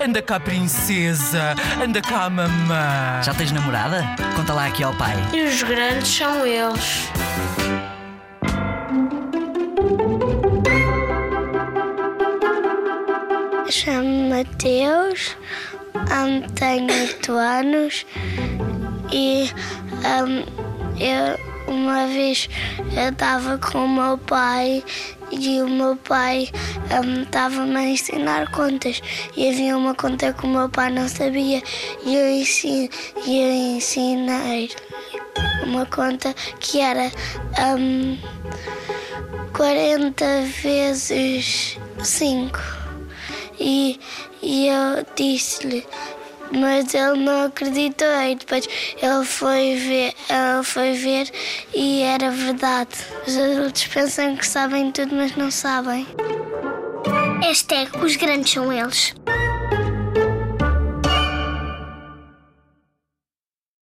Anda cá, princesa. Anda cá, mamã. Já tens namorada? Conta lá aqui ao pai. E os grandes são eles. Chamo-me Mateus, um, tenho 8 anos e um, eu uma vez eu estava com o meu pai e o meu pai estava-me a ensinar contas. E havia uma conta que o meu pai não sabia. E eu, ensin, eu ensinei uma conta que era um, 40 vezes 5 e, e eu disse-lhe mas ele não acreditou e depois ele foi ver, ele foi ver e era verdade. Os adultos pensam que sabem tudo, mas não sabem. Hashtag os grandes são eles.